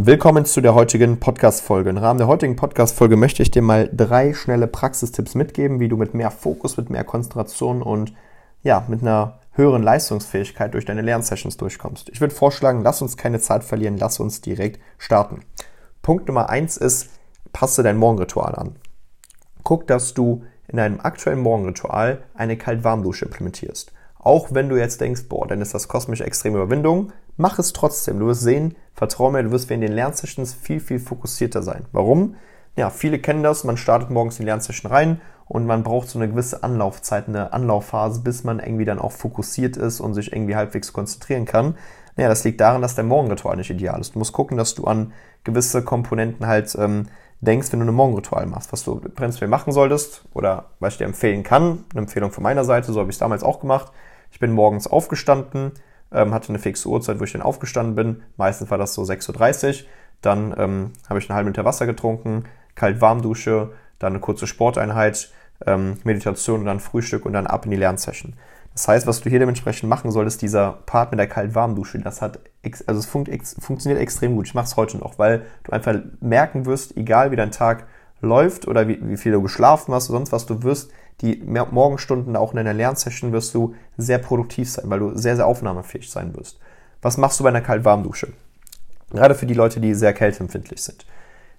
Willkommen zu der heutigen Podcast-Folge. Im Rahmen der heutigen Podcast-Folge möchte ich dir mal drei schnelle Praxistipps mitgeben, wie du mit mehr Fokus, mit mehr Konzentration und ja, mit einer höheren Leistungsfähigkeit durch deine Lernsessions durchkommst. Ich würde vorschlagen, lass uns keine Zeit verlieren, lass uns direkt starten. Punkt Nummer eins ist, passe dein Morgenritual an. Guck, dass du in deinem aktuellen Morgenritual eine Kalt-Warm-Dusche implementierst. Auch wenn du jetzt denkst, boah, dann ist das kosmische extreme Überwindung, mach es trotzdem. Du wirst sehen, vertrau mir, du wirst in den Lernsessions viel, viel fokussierter sein. Warum? Ja, viele kennen das, man startet morgens in die Lernsession rein und man braucht so eine gewisse Anlaufzeit, eine Anlaufphase, bis man irgendwie dann auch fokussiert ist und sich irgendwie halbwegs konzentrieren kann. Ja, das liegt daran, dass dein Morgenritual nicht ideal ist. Du musst gucken, dass du an gewisse Komponenten halt ähm, denkst, wenn du ein Morgenritual machst, was du prinzipiell machen solltest oder was ich dir empfehlen kann. Eine Empfehlung von meiner Seite, so habe ich es damals auch gemacht. Ich bin morgens aufgestanden, ähm, hatte eine fixe Uhrzeit, wo ich dann aufgestanden bin. Meistens war das so 6.30 Uhr. Dann ähm, habe ich eine halbe Liter Wasser getrunken, kalt-warm-Dusche, dann eine kurze Sporteinheit, ähm, Meditation und dann Frühstück und dann ab in die Lernsession. Das heißt, was du hier dementsprechend machen solltest, dieser Part mit der kalt-warm-Dusche, das hat, also es funkt, funktioniert extrem gut. Ich mache es heute noch, weil du einfach merken wirst, egal wie dein Tag läuft oder wie, wie viel du geschlafen hast oder sonst was, du wirst die Morgenstunden auch in deiner Lernsession wirst du sehr produktiv sein, weil du sehr, sehr aufnahmefähig sein wirst. Was machst du bei einer Kalt-Warm-Dusche? Gerade für die Leute, die sehr kälteempfindlich sind.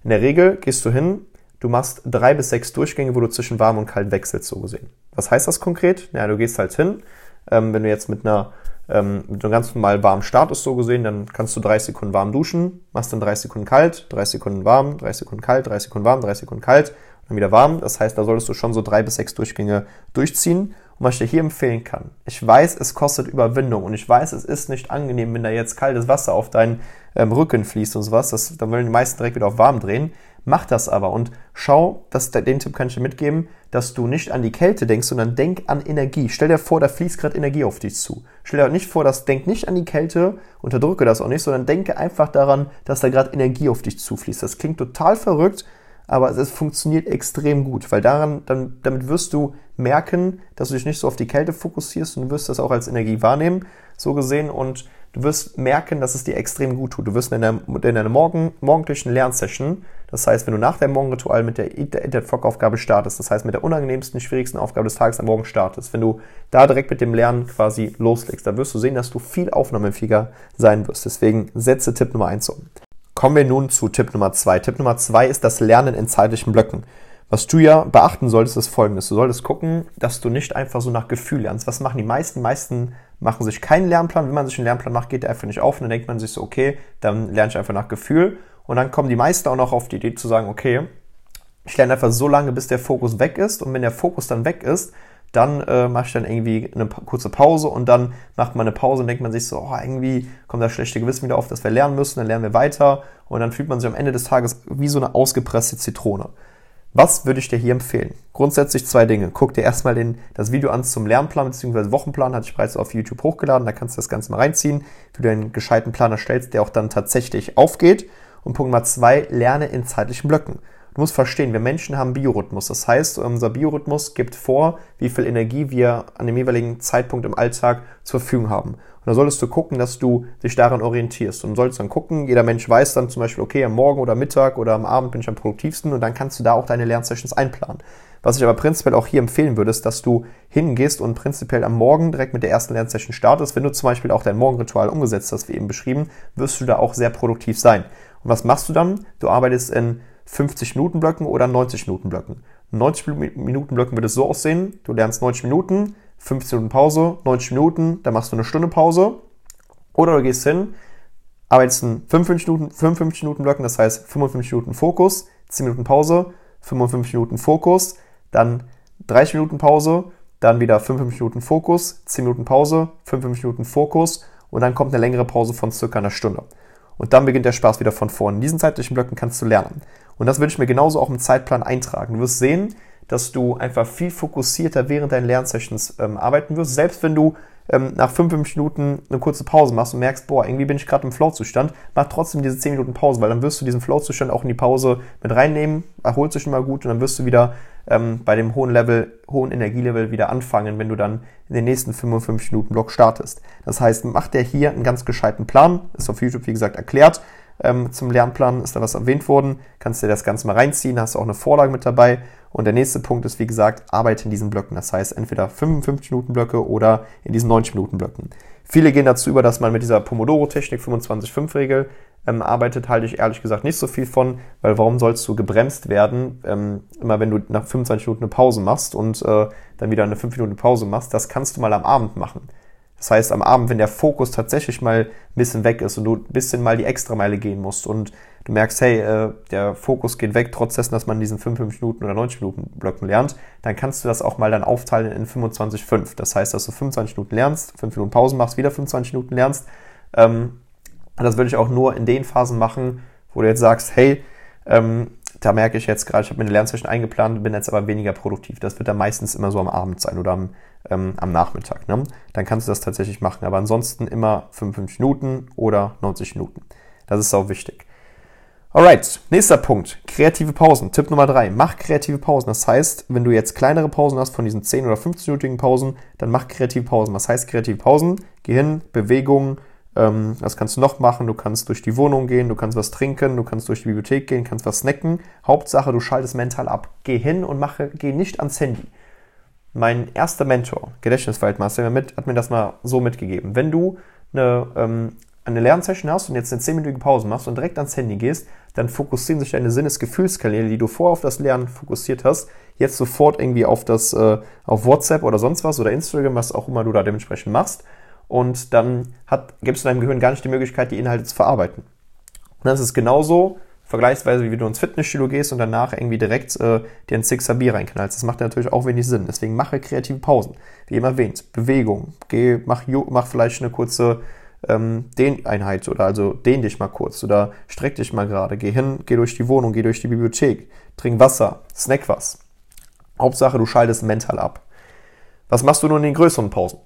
In der Regel gehst du hin, du machst drei bis sechs Durchgänge, wo du zwischen warm und kalt wechselst, so gesehen. Was heißt das konkret? Ja, du gehst halt hin, ähm, wenn du jetzt mit einer ähm, mit einem ganz normal warmen Status so gesehen, dann kannst du 30 Sekunden warm duschen, machst dann 30 Sekunden kalt, 30 Sekunden warm, 30 Sekunden kalt, 30 Sekunden warm, 30 Sekunden kalt dann wieder warm. Das heißt, da solltest du schon so drei bis sechs Durchgänge durchziehen. Und was ich dir hier empfehlen kann, ich weiß, es kostet Überwindung und ich weiß, es ist nicht angenehm, wenn da jetzt kaltes Wasser auf deinen ähm, Rücken fließt und sowas. Das, dann wollen die meisten direkt wieder auf warm drehen. Mach das aber und schau, dass, den Tipp kann ich dir mitgeben, dass du nicht an die Kälte denkst, sondern denk an Energie. Stell dir vor, da fließt gerade Energie auf dich zu. Stell dir nicht vor, dass denk nicht an die Kälte, unterdrücke das auch nicht, sondern denke einfach daran, dass da gerade Energie auf dich zufließt. Das klingt total verrückt, aber es funktioniert extrem gut, weil daran, dann, damit wirst du merken, dass du dich nicht so auf die Kälte fokussierst und du wirst das auch als Energie wahrnehmen, so gesehen, und du wirst merken, dass es dir extrem gut tut. Du wirst in deiner, in deiner Morgen, morgendlichen Lernsession, das heißt, wenn du nach deinem Morgenritual mit der Internet-Aufgabe startest, das heißt mit der unangenehmsten, schwierigsten Aufgabe des Tages am Morgen startest, wenn du da direkt mit dem Lernen quasi loslegst, dann wirst du sehen, dass du viel aufnahmefähiger sein wirst. Deswegen setze Tipp Nummer eins um. Kommen wir nun zu Tipp Nummer zwei. Tipp Nummer zwei ist das Lernen in zeitlichen Blöcken. Was du ja beachten solltest, ist folgendes. Du solltest gucken, dass du nicht einfach so nach Gefühl lernst. Was machen die meisten? Die meisten machen sich keinen Lernplan. Wenn man sich einen Lernplan macht, geht der einfach nicht auf. Und dann denkt man sich so, okay, dann lerne ich einfach nach Gefühl. Und dann kommen die meisten auch noch auf die Idee zu sagen, okay, ich lerne einfach so lange, bis der Fokus weg ist. Und wenn der Fokus dann weg ist, dann äh, mache ich dann irgendwie eine kurze Pause und dann macht man eine Pause und denkt man sich so, oh, irgendwie kommt das schlechte Gewissen wieder auf, dass wir lernen müssen, dann lernen wir weiter und dann fühlt man sich am Ende des Tages wie so eine ausgepresste Zitrone. Was würde ich dir hier empfehlen? Grundsätzlich zwei Dinge. Guck dir erstmal den, das Video an zum Lernplan bzw. Wochenplan, hatte ich bereits auf YouTube hochgeladen, da kannst du das Ganze mal reinziehen, wie du einen gescheiten Plan erstellst, der auch dann tatsächlich aufgeht. Und Punkt Nummer zwei, lerne in zeitlichen Blöcken. Du musst verstehen, wir Menschen haben Biorhythmus. Das heißt, unser Biorhythmus gibt vor, wie viel Energie wir an dem jeweiligen Zeitpunkt im Alltag zur Verfügung haben. Und da solltest du gucken, dass du dich daran orientierst. Und solltest dann gucken, jeder Mensch weiß dann zum Beispiel, okay, am Morgen oder Mittag oder am Abend bin ich am produktivsten und dann kannst du da auch deine Lernsessions einplanen. Was ich aber prinzipiell auch hier empfehlen würde, ist, dass du hingehst und prinzipiell am Morgen direkt mit der ersten Lernsession startest. Wenn du zum Beispiel auch dein Morgenritual umgesetzt hast, wie eben beschrieben, wirst du da auch sehr produktiv sein. Und was machst du dann? Du arbeitest in 50 Minuten Blöcken oder 90 Minuten Blöcken. 90 Minuten Blöcken wird es so aussehen, du lernst 90 Minuten, 15 Minuten Pause, 90 Minuten, dann machst du eine Stunde Pause. Oder du gehst hin, arbeitest in 55 Minuten, 55 Minuten Blöcken, das heißt 55 Minuten Fokus, 10 Minuten Pause, 55 Minuten Fokus, dann 30 Minuten Pause, dann wieder 55 Minuten Fokus, 10 Minuten Pause, 55 Minuten Fokus und dann kommt eine längere Pause von circa einer Stunde. Und dann beginnt der Spaß wieder von vorne. In diesen zeitlichen Blöcken kannst du lernen. Und das würde ich mir genauso auch im Zeitplan eintragen. Du wirst sehen, dass du einfach viel fokussierter während deinen Lernsessions ähm, arbeiten wirst. Selbst wenn du ähm, nach 5 Minuten eine kurze Pause machst und merkst, boah, irgendwie bin ich gerade im Flow-Zustand, mach trotzdem diese 10 Minuten Pause, weil dann wirst du diesen Flow-Zustand auch in die Pause mit reinnehmen, erholt sich schon mal gut und dann wirst du wieder ähm, bei dem hohen Level, hohen Energielevel wieder anfangen, wenn du dann in den nächsten 55 Minuten Block startest. Das heißt, mach dir hier einen ganz gescheiten Plan, ist auf YouTube wie gesagt erklärt, ähm, zum Lernplan, ist da was erwähnt worden, kannst dir das Ganze mal reinziehen, hast auch eine Vorlage mit dabei. Und der nächste Punkt ist, wie gesagt, arbeite in diesen Blöcken. Das heißt, entweder 55 Minuten Blöcke oder in diesen 90 Minuten Blöcken. Viele gehen dazu über, dass man mit dieser Pomodoro-Technik 25-5-Regel ähm, arbeitet, halte ich ehrlich gesagt nicht so viel von, weil warum sollst du gebremst werden, ähm, immer wenn du nach 25 Minuten eine Pause machst und äh, dann wieder eine 5 Minuten Pause machst, das kannst du mal am Abend machen. Das heißt, am Abend, wenn der Fokus tatsächlich mal ein bisschen weg ist und du ein bisschen mal die Extrameile gehen musst und du merkst, hey, äh, der Fokus geht weg, trotz dessen, dass man diesen 55 Minuten oder 90 Minuten Blöcken lernt, dann kannst du das auch mal dann aufteilen in 25,5. Das heißt, dass du 25 Minuten lernst, 5 Minuten Pause machst, wieder 25 Minuten lernst. Ähm, das würde ich auch nur in den Phasen machen, wo du jetzt sagst, hey, ähm, da merke ich jetzt gerade, ich habe mir eine Lernzeichen eingeplant, bin jetzt aber weniger produktiv. Das wird dann meistens immer so am Abend sein oder am, ähm, am Nachmittag. Ne? Dann kannst du das tatsächlich machen. Aber ansonsten immer 55 Minuten oder 90 Minuten. Das ist auch wichtig. Alright, nächster Punkt. Kreative Pausen. Tipp Nummer drei. Mach kreative Pausen. Das heißt, wenn du jetzt kleinere Pausen hast von diesen 10 oder 15-minütigen Pausen, dann mach kreative Pausen. Was heißt kreative Pausen? Gehirn, Bewegung, ähm, was kannst du noch machen? Du kannst durch die Wohnung gehen, du kannst was trinken, du kannst durch die Bibliothek gehen, kannst was snacken. Hauptsache, du schaltest mental ab. Geh hin und mache, geh nicht ans Handy. Mein erster Mentor, Gedächtniswaldmeister, hat mir das mal so mitgegeben. Wenn du eine, ähm, eine Lernsession hast und jetzt eine 10-minütige Pause machst und direkt ans Handy gehst, dann fokussieren sich deine Sinnesgefühlskanäle, die du vorher auf das Lernen fokussiert hast, jetzt sofort irgendwie auf das, äh, auf WhatsApp oder sonst was oder Instagram, was auch immer du da dementsprechend machst und dann gibst du deinem Gehirn gar nicht die Möglichkeit, die Inhalte zu verarbeiten. Und das ist genauso vergleichsweise, wie du ins Fitnessstudio gehst und danach irgendwie direkt äh, dir ein Sixer Bier reinknallst. Das macht natürlich auch wenig Sinn. Deswegen mache kreative Pausen. Wie eben erwähnt, Bewegung. Geh, mach, mach vielleicht eine kurze ähm, Dehneinheit oder also dehn dich mal kurz oder streck dich mal gerade. Geh hin, geh durch die Wohnung, geh durch die Bibliothek. Trink Wasser, snack was. Hauptsache, du schaltest mental ab. Was machst du nun in den größeren Pausen?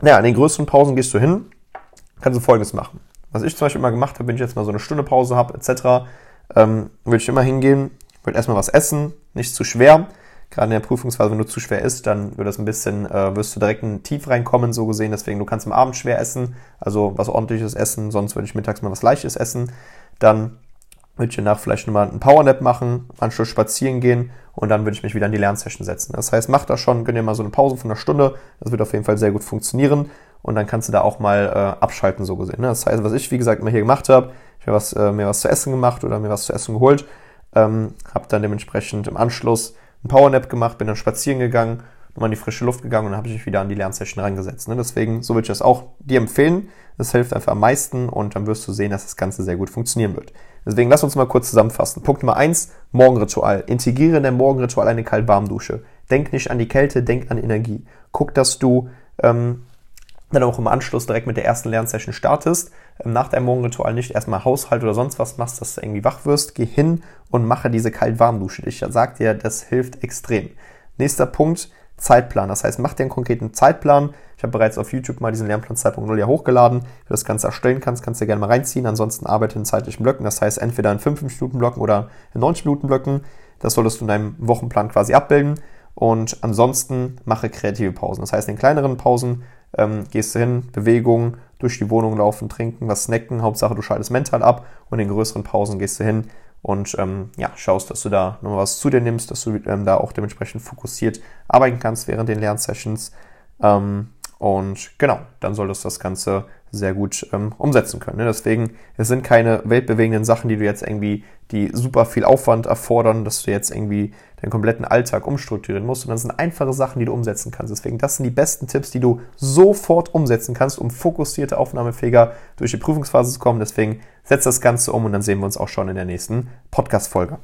Naja, in den größeren Pausen gehst du hin, kannst du folgendes machen. Was ich zum Beispiel immer gemacht habe, wenn ich jetzt mal so eine Stunde Pause habe, etc., ähm, würde ich immer hingehen, würde erstmal was essen, nicht zu schwer. Gerade in der Prüfungsphase, wenn du zu schwer isst, dann wird das ein bisschen, äh, wirst du direkt in Tief reinkommen, so gesehen. Deswegen, du kannst am Abend schwer essen, also was ordentliches essen, sonst würde ich mittags mal was Leichtes essen. Dann würde ich danach vielleicht nochmal einen Powernap machen, Anschluss spazieren gehen und dann würde ich mich wieder in die Lernsession setzen. Das heißt, mach das schon, gönn dir mal so eine Pause von einer Stunde, das wird auf jeden Fall sehr gut funktionieren und dann kannst du da auch mal äh, abschalten, so gesehen. Ne? Das heißt, was ich, wie gesagt, immer hier gemacht habe, ich habe äh, mir was zu essen gemacht oder mir was zu essen geholt, ähm, habe dann dementsprechend im Anschluss einen Powernap gemacht, bin dann spazieren gegangen, nochmal in die frische Luft gegangen und dann habe ich mich wieder an die Lernsession rangesetzt. Ne? Deswegen, so würde ich das auch dir empfehlen. Das hilft einfach am meisten und dann wirst du sehen, dass das Ganze sehr gut funktionieren wird. Deswegen lass uns mal kurz zusammenfassen. Punkt Nummer eins: Morgenritual. Integriere in dein Morgenritual eine Kalt-Warm-Dusche. Denk nicht an die Kälte, denk an Energie. Guck, dass du ähm, dann auch im Anschluss direkt mit der ersten Lernsession startest. Ähm, nach deinem Morgenritual nicht erstmal Haushalt oder sonst was machst, dass du irgendwie wach wirst. Geh hin und mache diese Kalt-Warm-Dusche. Ich sag dir, das hilft extrem. Nächster Punkt, Zeitplan. Das heißt, mach dir einen konkreten Zeitplan. Ich habe bereits auf YouTube mal diesen Lernplan 2.0 ja hochgeladen. Wenn du das Ganze erstellen kannst, kannst du gerne mal reinziehen. Ansonsten arbeite in zeitlichen Blöcken. Das heißt, entweder in 5-Minuten-Blöcken oder in 90-Minuten-Blöcken. Das solltest du in deinem Wochenplan quasi abbilden. Und ansonsten mache kreative Pausen. Das heißt, in kleineren Pausen ähm, gehst du hin, Bewegung, durch die Wohnung laufen, trinken, was snacken. Hauptsache, du schaltest mental ab. Und in größeren Pausen gehst du hin, und ähm, ja, schaust, dass du da nochmal was zu dir nimmst, dass du ähm, da auch dementsprechend fokussiert arbeiten kannst während den Lernsessions. Ähm, und genau, dann solltest du das Ganze sehr gut ähm, umsetzen können. Ne? Deswegen, es sind keine weltbewegenden Sachen, die du jetzt irgendwie, die super viel Aufwand erfordern, dass du jetzt irgendwie deinen kompletten Alltag umstrukturieren musst, sondern es sind einfache Sachen, die du umsetzen kannst. Deswegen, das sind die besten Tipps, die du sofort umsetzen kannst, um fokussierte, aufnahmefähiger durch die Prüfungsphase zu kommen. Deswegen setz das Ganze um und dann sehen wir uns auch schon in der nächsten Podcast-Folge.